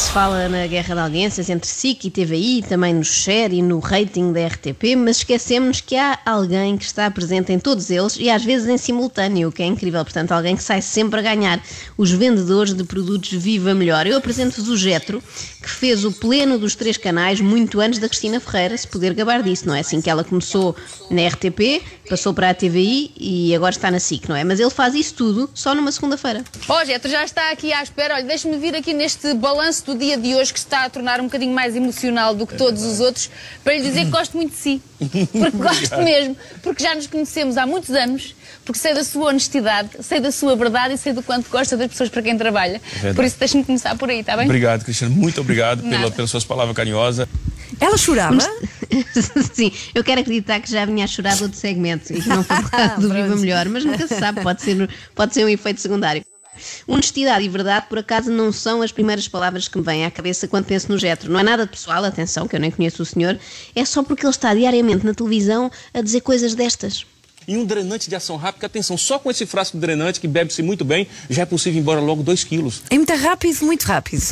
Se fala na guerra de audiências entre SIC e TVI, também no share e no rating da RTP, mas esquecemos que há alguém que está presente em todos eles e às vezes em simultâneo, o que é incrível. Portanto, alguém que sai sempre a ganhar. Os vendedores de produtos Viva Melhor. Eu apresento-vos o Getro, que fez o pleno dos três canais muito antes da Cristina Ferreira se poder gabar disso, não é? Assim que ela começou na RTP, passou para a TVI e agora está na SIC, não é? Mas ele faz isso tudo só numa segunda-feira. Ó, Getro, já está aqui à espera. Olha, deixa-me vir aqui neste balanço do dia de hoje que está a tornar um bocadinho mais emocional do que todos os outros, para lhe dizer que gosto muito de si. Porque gosto mesmo. Porque já nos conhecemos há muitos anos, porque sei da sua honestidade, sei da sua verdade e sei do quanto gosta das pessoas para quem trabalha. verdade. Por isso, deixa-me começar por aí, está bem? Obrigado, Cristiano. Muito obrigado pela, pelas suas palavras carinhosas. Ela chorava? Sim, eu quero acreditar que já vinha a chorar do outro segmento e que não foi por causa do Viva Melhor, mas nunca se sabe, pode ser, pode ser um efeito secundário. Honestidade e verdade, por acaso, não são as primeiras palavras que me vêm à cabeça quando penso no Getro. Não é nada de pessoal, atenção, que eu nem conheço o senhor, é só porque ele está diariamente na televisão a dizer coisas destas. E um drenante de ação rápida, atenção, só com esse frasco de drenante que bebe-se muito bem, já é possível ir embora logo 2 quilos. É muito rápido, muito rápido.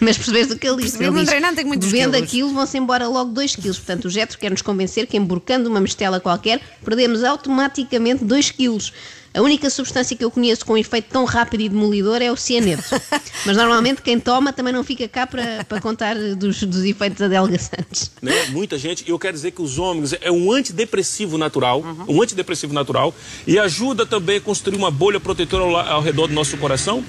Mas percebes o que ele disse? Ele um diz, treinante tem muitos bebendo quilos." aquilo vão-se embora logo 2 quilos. Portanto, o Getro quer nos convencer que emborcando uma mistela qualquer, perdemos automaticamente 2 quilos. A única substância que eu conheço com um efeito tão rápido e demolidor é o cianeto. Mas normalmente quem toma também não fica cá para, para contar dos, dos efeitos adelgaçantes. Né? Muita gente, e eu quero dizer que os ômegas é um antidepressivo natural, um antidepressivo natural, e ajuda também a construir uma bolha protetora ao, ao redor do nosso coração.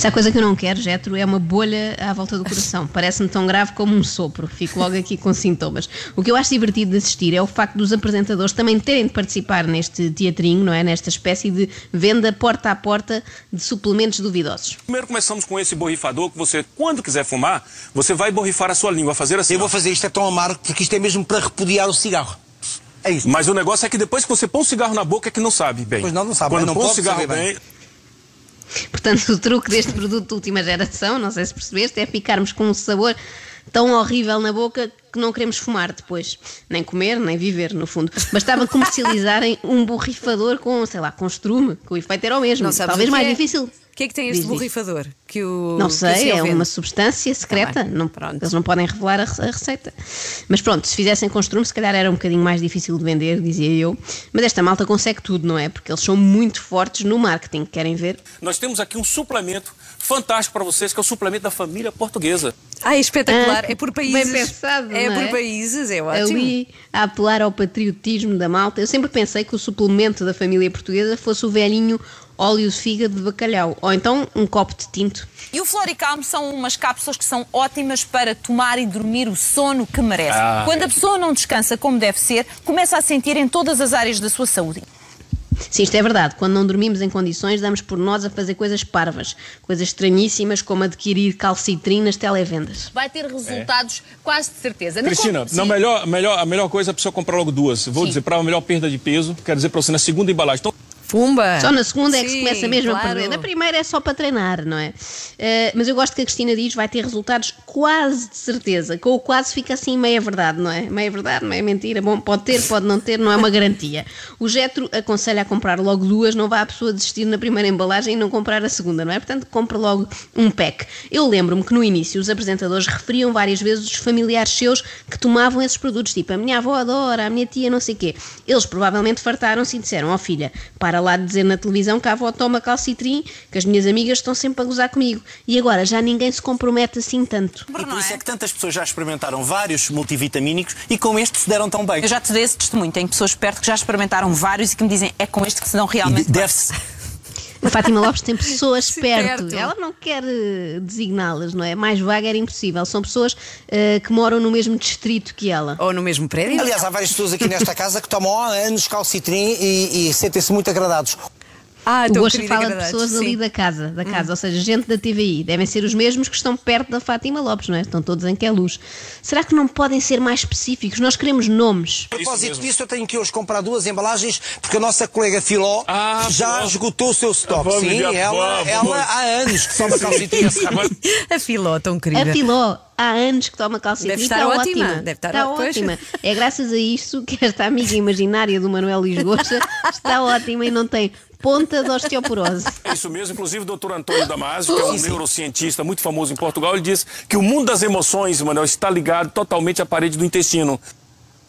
Se há coisa que eu não quero, Getro, é uma bolha à volta do coração. Parece-me tão grave como um sopro. Fico logo aqui com sintomas. O que eu acho divertido de assistir é o facto dos apresentadores também terem de participar neste teatrinho, não é? Nesta espécie de venda porta a porta de suplementos duvidosos. Primeiro começamos com esse borrifador que você, quando quiser fumar, você vai borrifar a sua língua, fazer assim. Eu vou fazer isto é tão amargo porque isto é mesmo para repudiar o cigarro. É isso. Mas o negócio é que depois que você põe o cigarro na boca é que não sabe bem. Pois não, não sabe, Quando mas não põe o pode cigarro bem, bem. Portanto, o truque deste produto de última geração, não sei se percebeste, é ficarmos com um sabor tão horrível na boca que não queremos fumar depois. Nem comer, nem viver, no fundo. Bastava comercializarem um borrifador com, sei lá, com estrume, que o efeito era o mesmo. Não Talvez o mais é? difícil. O que é que tem este Diz, diz. borrifador? Que o, Não sei, é uma substância secreta. Tá bem, não, pronto. eles não podem revelar a, a receita. Mas pronto, se fizessem com estrume, se calhar era um bocadinho mais difícil de vender, dizia eu. Mas esta malta consegue tudo, não é? Porque eles são muito fortes no marketing. Querem ver? nós temos aqui um suplemento fantástico para vocês, que é o suplemento da família portuguesa. Ah, é espetacular. Ah, é por bem países. pensado, é não por é? países, é ótimo. ali a apelar ao patriotismo da malta. Eu sempre pensei que o suplemento da família portuguesa fosse o velhinho óleo de fígado de bacalhau, ou então um copo de tinto. E o Floricalm são umas cápsulas que são ótimas para tomar e dormir o sono que merece. Ah, Quando é. a pessoa não descansa como deve ser, começa a sentir em todas as áreas da sua saúde. Sim, isto é verdade. Quando não dormimos em condições, damos por nós a fazer coisas parvas, coisas estranhíssimas, como adquirir calcitrina nas televendas. Vai ter resultados quase de certeza. Na Cristina, na Sim. melhor, melhor, a melhor coisa é a pessoa comprar logo duas. Vou Sim. dizer, para a melhor perda de peso, quero dizer para você, na segunda embalagem. Pumba! Só na segunda é que se Sim, começa mesmo claro. a perder. Na primeira é só para treinar, não é? Eh, mas eu gosto que a Cristina diz vai ter resultados quase de certeza. Com o quase fica assim meia verdade, não é? Meia verdade, meia mentira. Bom, pode ter, pode não ter, não é uma garantia. O Getro aconselha a comprar logo duas, não vá a pessoa desistir na primeira embalagem e não comprar a segunda, não é? Portanto, compra logo um pack. Eu lembro-me que no início os apresentadores referiam várias vezes os familiares seus que tomavam esses produtos, tipo a minha avó adora, a minha tia não sei quê. Eles provavelmente fartaram-se e disseram, ó filha, para lá de dizer na televisão que a avó toma calcitrim, que as minhas amigas estão sempre a gozar comigo. E agora já ninguém se compromete assim tanto. E por isso é que tantas pessoas já experimentaram vários multivitamínicos e com este se deram tão bem. Eu já te dei esse testemunho. Tenho pessoas perto que já experimentaram vários e que me dizem é com este que se dão realmente. bem." Deve-se. A Fátima Lopes tem pessoas Sim, perto. perto. Ela não quer eh, designá-las, não é? Mais vaga era impossível. São pessoas eh, que moram no mesmo distrito que ela. Ou no mesmo prédio? Aliás, há várias pessoas aqui nesta casa que tomam há anos calcitrim e, e sentem-se muito agradados. Ah, o tão Gosta querida fala de pessoas ali sim. Hum. da casa, da casa, ou seja, gente da TVI. Devem ser os mesmos que estão perto da Fátima Lopes, não é? Estão todos em que é luz. Será que não podem ser mais específicos? Nós queremos nomes. A propósito disso, eu tenho que hoje comprar duas embalagens porque a nossa colega Filó Ah, já esgotou o seu stock. Vamos, Sim, ela, ela há anos que toma calcetinha Agora, A filó tão querida. A Filó, há anos que toma calcetinha Deve e estar está ótima, ótima. deve estar está pois. ótima. É graças a isso que esta amiga imaginária do Manuel Lisgocha está ótima e não tem ponta de osteoporose. É isso mesmo, inclusive o Dr. Antônio Damasio, que é um neurocientista muito famoso em Portugal, ele diz que o mundo das emoções, Manuel, está ligado totalmente à parede do intestino.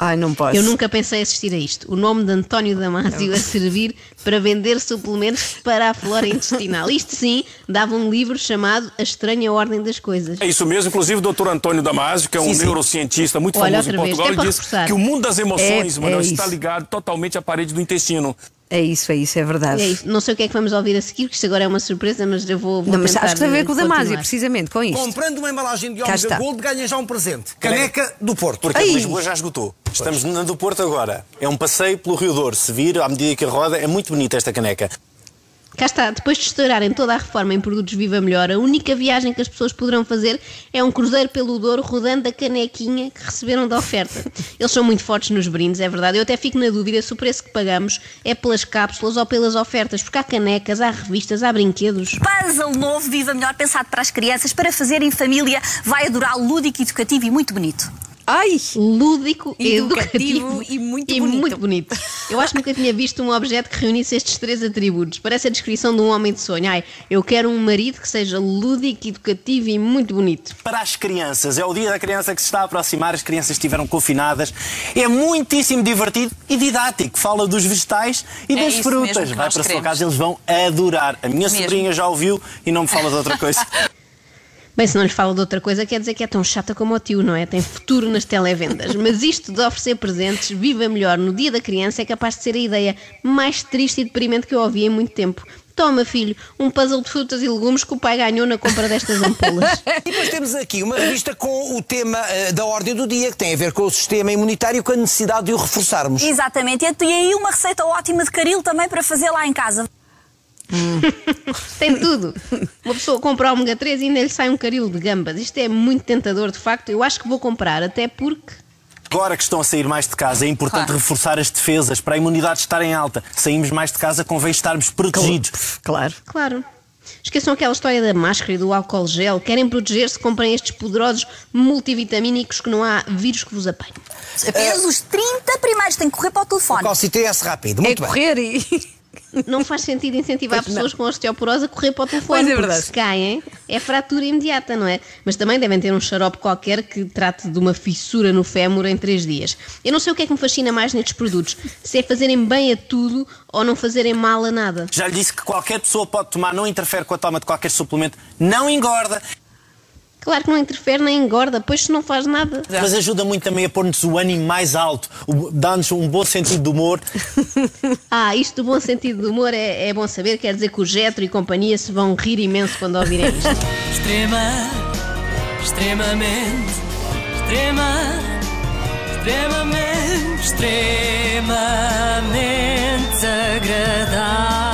Ai, não posso. Eu nunca pensei assistir a isto. O nome de António Damasio a servir para vender suplementos para a flora intestinal. Isto sim dava um livro chamado A Estranha Ordem das Coisas. É isso mesmo, inclusive o Dr. Antônio Damasio, que é um Sim, sim. neurocientista muito Olha, famoso em Portugal, ele para diz reforçar. que o mundo das emoções, É, Manuel, é está ligado totalmente à parede do intestino. É isso, é isso, é verdade. É isso. Não sei o que é que vamos ouvir a seguir, porque isto agora é uma surpresa, mas eu vou, vou Não, mas acho que tem a ver com o continuar. Damasio, precisamente com isto. Comprando uma embalagem de Omega está. Gold, ganha já um presente. Caneca do Porto. Porque a Ai. de Lisboa já esgotou. Estamos na do Porto agora. É um passeio pelo Rio Douro. Se vir, à medida que roda, é muito bonita esta caneca. Cá está, depois de estourarem toda a reforma em produtos Viva Melhor, a única viagem que as pessoas poderão fazer é um cruzeiro pelo Douro rodando a canequinha que receberam da oferta. Eles são muito fortes nos brindes, é verdade. Eu até fico na dúvida se o preço que pagamos é pelas cápsulas ou pelas ofertas, porque há canecas, há revistas, há brinquedos. Puzzle novo, Viva Melhor, pensado para as crianças, para fazer em família. Vai adorar lúdico, educativo e muito bonito. Ai! Lúdico, Educativo educativo e muito e bonito. muito bonito. Eu acho que nunca tinha visto um objeto que reunisse estes três atributos. Parece a descrição de um homem de sonho. Ai, eu quero um marido que seja lúdico, educativo e muito bonito. Para as crianças, é o dia da criança que se está a aproximar, as crianças estiveram confinadas. É muitíssimo divertido e didático. Fala dos vegetais e É das frutas. Vai para a sua queremos. casa, eles vão adorar. A minha Mesmo. sobrinha já ouviu e não me fala de outra coisa. Bem, se não lhe falo de outra coisa, quer dizer que é tão chata como o tio, não é? Tem futuro nas televendas. Mas isto de oferecer presentes, viva melhor no dia da criança, é capaz de ser a ideia mais triste e deprimente que eu ouvi em muito tempo. Toma, filho, um puzzle de frutas e legumes que o pai ganhou na compra destas ampolas. E depois temos aqui uma revista com o tema eh, da ordem do dia, que tem a ver com o sistema imunitário e com a necessidade de o reforçarmos. Exatamente. E aí uma receita ótima de caril também para fazer lá em casa. Tem tudo. Uma pessoa compra ômega 3 e ainda lhe sai um caril de gambas. Isto é muito tentador, de facto. Eu acho que vou comprar, até porque. Agora que estão a sair mais de casa, é importante Claro. reforçar as defesas para a imunidade estar em alta. Saímos mais de casa, convém estarmos protegidos. Claro. Claro. Esqueçam aquela história da máscara e do álcool gel. Querem proteger-se, comprem estes poderosos multivitamínicos que não há vírus que vos apanhe. Apenas os 30 primeiros têm que correr para o telefone. Calcite S rápido, É muito bem. correr e. Não faz sentido incentivar Pois não. pessoas com osteoporose a correr para o telefone. Pois é porque verdade. Se caem, é fratura imediata, não é? Mas também devem ter um xarope qualquer que trate de uma fissura no fémur em três dias. Eu não sei o que é que me fascina mais nestes produtos. Se é fazerem bem a tudo ou não fazerem mal a nada. Já lhe disse que qualquer pessoa pode tomar, não interfere com a toma de qualquer suplemento, não engorda, Claro que não interfere nem engorda, pois não faz nada. Mas ajuda muito também a pôr-nos o ânimo mais alto, dá-nos um bom sentido de humor. ah, isto do bom sentido de humor é, é bom saber, quer dizer que o Getro e companhia se vão rir imenso quando ouvirem isto. Extrema, extremamente, extrema, extremamente, extremamente agradável.